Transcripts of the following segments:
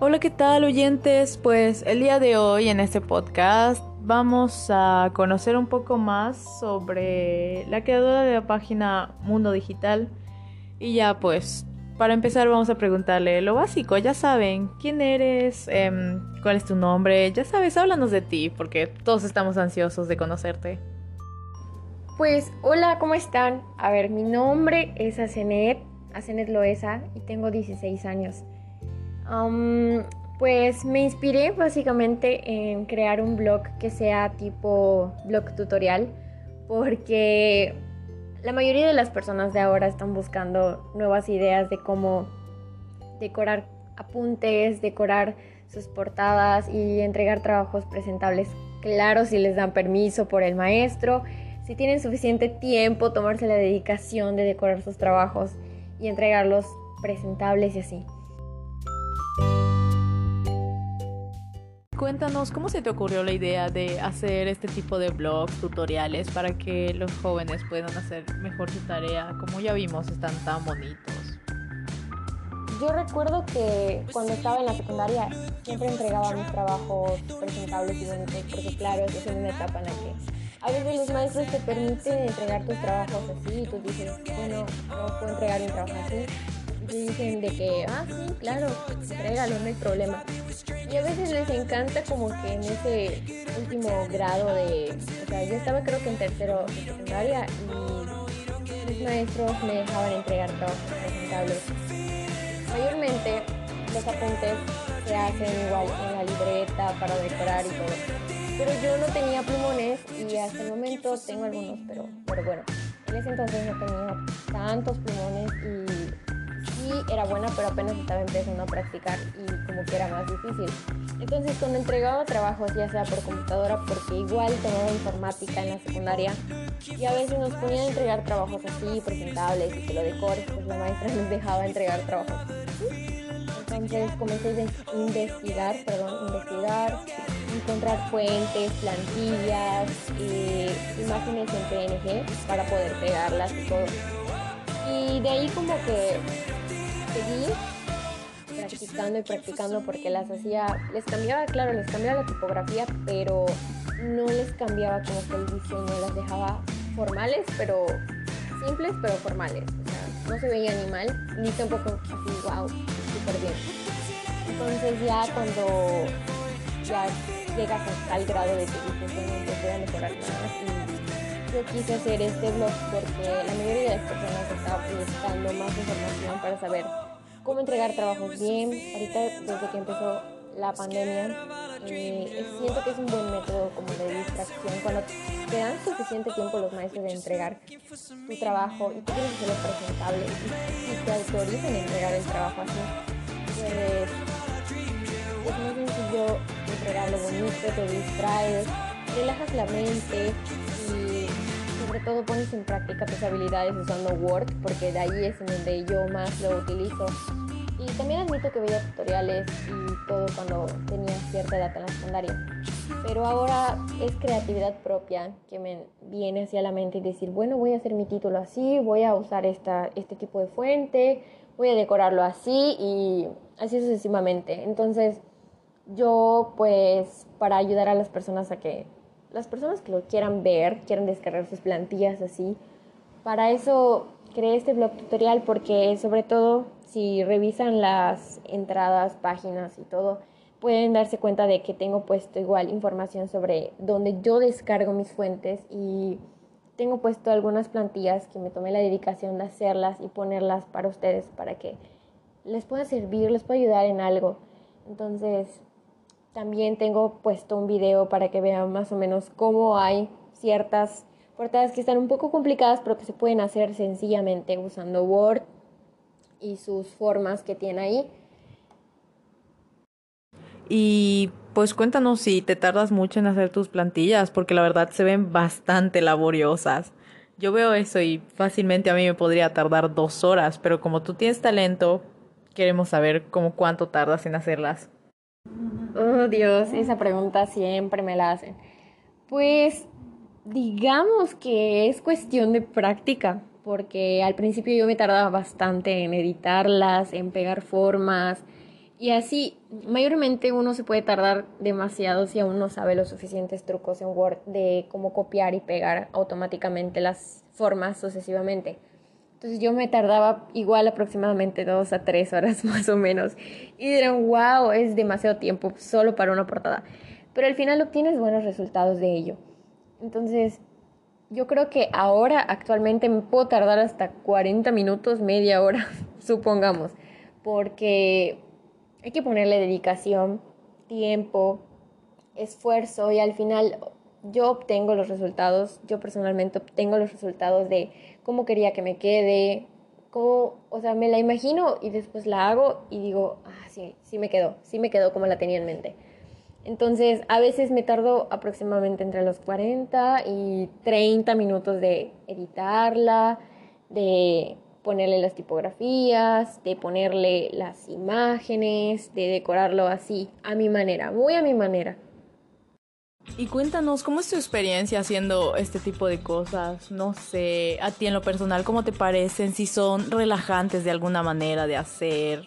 Hola, ¿qué tal oyentes? Pues el día de hoy en este podcast vamos a conocer un poco más sobre la creadora de la página Mundo Digital. Y ya pues, para empezar vamos a preguntarle lo básico, ya saben, ¿quién eres? Em, ¿Cuál es tu nombre? Ya sabes, háblanos de ti, porque todos estamos ansiosos de conocerte. Pues hola, ¿cómo están? A ver, mi nombre es Asenet, Asenet Loesa y tengo 16 años pues me inspiré básicamente en crear un blog que sea tipo blog tutorial porque la mayoría de las personas de ahora están buscando nuevas ideas de cómo decorar apuntes, decorar sus portadas y entregar trabajos presentables. Claro, si les dan permiso por el maestro, si tienen suficiente tiempo, tomarse la dedicación de decorar sus trabajos y entregarlos presentables y así. Cuéntanos, ¿cómo se te ocurrió la idea de hacer este tipo de blogs, tutoriales, para que los jóvenes puedan hacer mejor su tarea? Como ya vimos, están tan bonitos. Yo recuerdo que cuando estaba en la secundaria siempre entregaba mis trabajos presentables y bonitos, porque claro, es una etapa en la que a veces los maestros te permiten entregar tus trabajos así y tú dices, bueno, no puedo entregar un trabajo así dicen de que, ah, sí, claro, entrégalo, no hay problema. Y a veces les encanta como que en ese último grado de, o sea, yo estaba creo que en tercero de secundaria y mis maestros me dejaban entregar trabajos presentables. Mayormente los apuntes se hacen igual en la libreta para decorar y todo. Pero yo no tenía plumones y hasta el momento tengo algunos, pero, pero bueno, en ese entonces no tenía tantos plumones y era buena, pero apenas estaba empezando a practicar y como que era más difícil. Entonces cuando entregaba trabajos, ya sea por computadora, porque igual tomaba informática en la secundaria, y a veces nos ponían a entregar trabajos así, presentables y que lo decores, pues la maestra nos dejaba entregar trabajos. Entonces comencé a investigar, perdón, investigar, encontrar fuentes, plantillas, eh, imágenes en PNG para poder pegarlas y todo. Y de ahí como que seguí practicando y practicando porque las hacía, les cambiaba, claro, les cambiaba la tipografía, pero no les cambiaba como que el diseño, las dejaba formales, pero simples, pero formales. O sea, no se veía ni mal, ni tampoco así, wow, súper bien. Entonces ya cuando ya llegas al grado de que dices, bueno, pues voy a mejorar más y yo quise hacer este blog porque la mayoría de las personas estaba buscando más información para saber cómo entregar trabajos bien. Ahorita, desde que empezó la pandemia, eh, siento que es un buen método como de distracción. Cuando te dan suficiente tiempo los maestros de entregar tu trabajo y tú quieres hacerlo presentable y, te autorizan a entregar el trabajo así, pues es muy sencillo entregarlo bonito, te distraes, relajas la mente sobre todo pones en práctica tus habilidades usando Word, porque de ahí es en donde yo más lo utilizo. Y también admito que veía tutoriales y todo cuando tenía cierta edad en la secundaria. Pero ahora es creatividad propia que me viene hacia la mente y decir, bueno, voy a hacer mi título así, voy a usar esta, este tipo de fuente, voy a decorarlo así y así sucesivamente. Entonces, yo pues para ayudar a las personas a que las personas que lo quieran ver, quieran descargar sus plantillas así. Para eso creé este blog tutorial porque sobre todo si revisan las entradas, páginas y todo, pueden darse cuenta de que tengo puesto igual información sobre donde yo descargo mis fuentes y tengo puesto algunas plantillas que me tomé la dedicación de hacerlas y ponerlas para ustedes para que les pueda servir, les pueda ayudar en algo. Entonces, también tengo puesto un video para que vean más o menos cómo hay ciertas portadas que están un poco complicadas, pero que se pueden hacer sencillamente usando Word y sus formas que tiene ahí. Y pues cuéntanos si te tardas mucho en hacer tus plantillas, porque la verdad se ven bastante laboriosas. Yo veo eso y fácilmente a mí me podría tardar dos horas, pero como tú tienes talento, queremos saber cómo cuánto tardas en hacerlas. Oh Dios, esa pregunta siempre me la hacen. Pues digamos que es cuestión de práctica, porque al principio yo me tardaba bastante en editarlas, en pegar formas, Y así, mayormente uno se puede tardar demasiado si aún no sabe los suficientes trucos en Word de cómo copiar y pegar automáticamente las formas sucesivamente. Entonces yo me tardaba igual aproximadamente dos a tres horas más o menos. Y dirán, wow, es demasiado tiempo solo para una portada. Pero al final obtienes buenos resultados de ello. Entonces, yo creo que ahora actualmente me puedo tardar hasta 40 minutos, media hora, supongamos. Porque hay que ponerle dedicación, tiempo, esfuerzo y al final yo obtengo los resultados, yo personalmente obtengo los resultados de cómo quería que me quede, cómo, o sea, me la imagino y después la hago y digo, ah, sí, sí me quedó, sí me quedó como la tenía en mente. Entonces, a veces me tardo aproximadamente entre los 40 y 30 minutos de editarla, de ponerle las tipografías, de ponerle las imágenes, de decorarlo así, a mi manera, muy a mi manera. Y cuéntanos, ¿cómo es tu experiencia haciendo este tipo de cosas? No sé, a ti en lo personal, ¿cómo te parecen? Si son relajantes de alguna manera de hacer.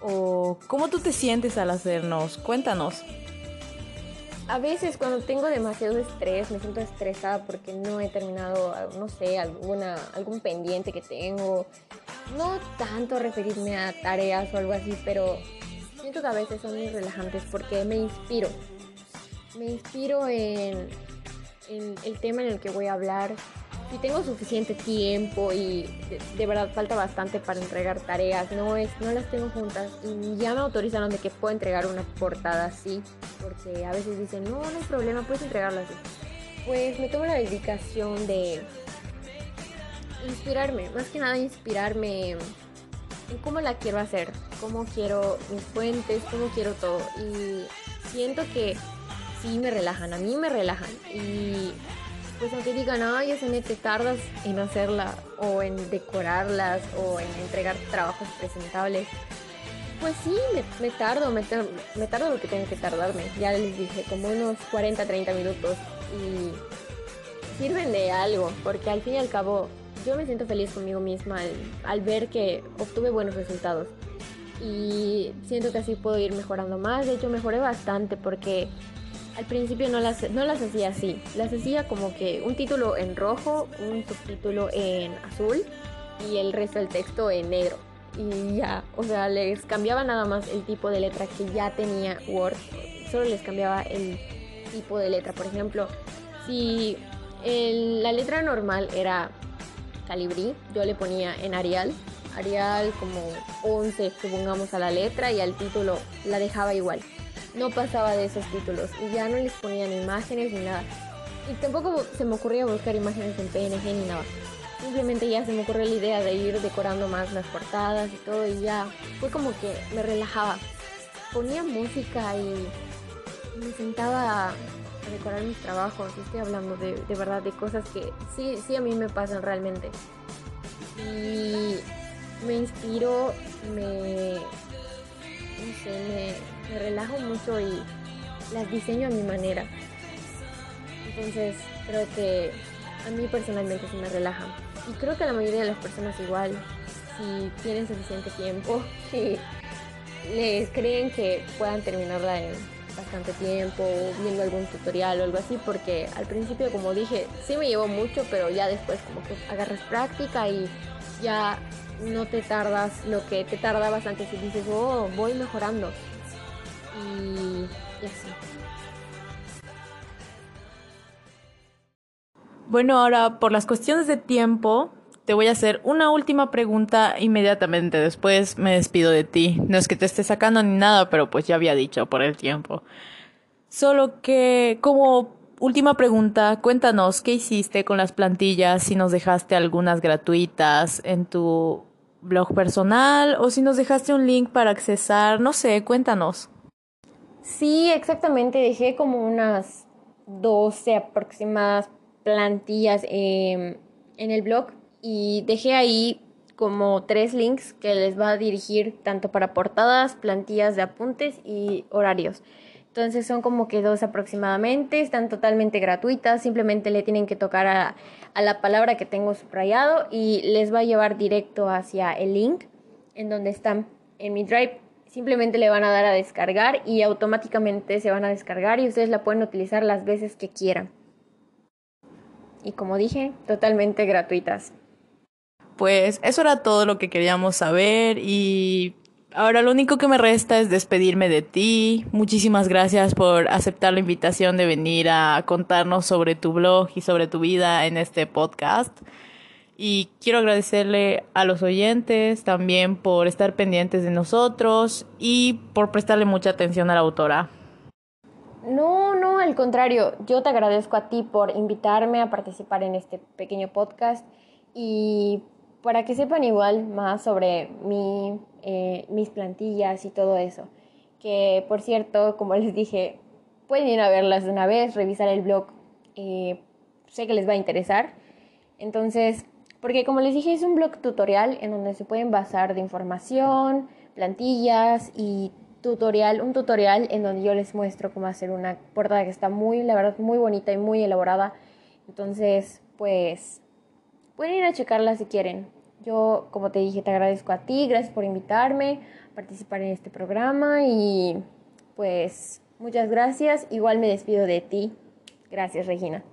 ¿O cómo tú te sientes al hacernos? Cuéntanos. A veces cuando tengo demasiado estrés, me siento estresada porque no he terminado, no sé, alguna, algún pendiente que tengo. No tanto referirme a tareas o algo así, pero siento que a veces son muy relajantes porque me inspiro me inspiro en, el tema en el que voy a hablar. Si tengo suficiente tiempo y de, verdad falta bastante para entregar tareas, no, es, no las tengo juntas y ya me autorizaron de que puedo entregar una portada así, porque a veces dicen, no, no hay problema, puedes entregarla así. Pues me tomo la dedicación de inspirarme, más que nada inspirarme en cómo la quiero hacer, cómo quiero mis fuentes, cómo quiero todo. Y siento que sí me relajan, a mí me relajan. Y pues aunque digan, ay, ese te tardas en hacerla o en decorarlas o en entregar trabajos presentables. Pues sí, me, tardo, me, me, tardo lo que tengo que tardarme. Ya les dije, como unos 40, 30 minutos. Y sirven de algo, porque al fin y al cabo yo me siento feliz conmigo misma al, al ver que obtuve buenos resultados. Y siento que así puedo ir mejorando más. De hecho, mejoré bastante porque al principio no las, no las hacía así, las hacía como que un título en rojo, un subtítulo en azul y el resto del texto en negro. Y ya, o sea, les cambiaba nada más el tipo de letra que ya tenía Word, solo les cambiaba el tipo de letra. Por ejemplo, si la letra normal era Calibri, yo le ponía en Arial, Arial como 11, supongamos a la letra y al título la dejaba igual no pasaba de esos títulos y ya no les ponían imágenes ni nada. Y tampoco se me ocurría buscar imágenes en PNG ni nada. Simplemente ya se me ocurrió la idea de ir decorando más las portadas y todo y ya fue como que me relajaba. Ponía música y me sentaba a decorar mis trabajos. Estoy hablando de, de verdad de cosas que sí, sí a mí me pasan realmente. Y me inspiro, me, no sé, me, relajo mucho y las diseño a mi manera. Entonces creo que a mí personalmente se me relajan. Y creo que a la mayoría de las personas igual, si tienen suficiente tiempo y les creen que puedan terminarla en bastante tiempo, viendo algún tutorial o algo así, porque al principio, como dije, sí me llevó mucho, pero ya después como que agarras práctica y ya no te tardas lo que te tardabas antes y dices, oh, voy mejorando. Y, así. Bueno, ahora por las cuestiones de tiempo, te voy a hacer una última pregunta inmediatamente. Después me despido de ti. No es que te esté sacando ni nada, pero pues ya había dicho por el tiempo. Solo que como última pregunta, cuéntanos qué hiciste con las plantillas, si nos dejaste algunas gratuitas en tu blog personal o si nos dejaste un link para accesar, no sé, cuéntanos. Sí, exactamente, dejé como unas 12 aproximadas plantillas en el blog y dejé ahí como tres links que les va a dirigir tanto para portadas, plantillas de apuntes y horarios. Entonces son como que dos aproximadamente, están totalmente gratuitas, simplemente le tienen que tocar a, a, la palabra que tengo subrayado y les va a llevar directo hacia el link en donde están en mi drive. Simplemente le van a dar a descargar y automáticamente se van a descargar y ustedes la pueden utilizar las veces que quieran. Y como dije, totalmente gratuitas. Pues eso era todo lo que queríamos saber y ahora lo único que me resta es despedirme de ti. Muchísimas gracias por aceptar la invitación de venir a contarnos sobre tu blog y sobre tu vida en este podcast. Y quiero agradecerle a los oyentes también por estar pendientes de nosotros y por prestarle mucha atención a la autora. No, no, al contrario, yo te agradezco a ti por invitarme a participar en este pequeño podcast y para que sepan igual más sobre mi, eh, mis plantillas y todo eso. Que por cierto, como les dije, pueden ir a verlas de una vez, revisar el blog, eh, sé que les va a interesar. Entonces, porque como les dije, es un blog tutorial en donde se pueden basar de información, plantillas y tutorial, un tutorial en donde yo les muestro cómo hacer una portada que está muy, la verdad, muy bonita y muy elaborada. Entonces, pues, pueden ir a checarla si quieren. Yo, como te dije, te agradezco a ti, gracias por invitarme a participar en este programa y pues muchas gracias. Igual me despido de ti. Gracias, Regina.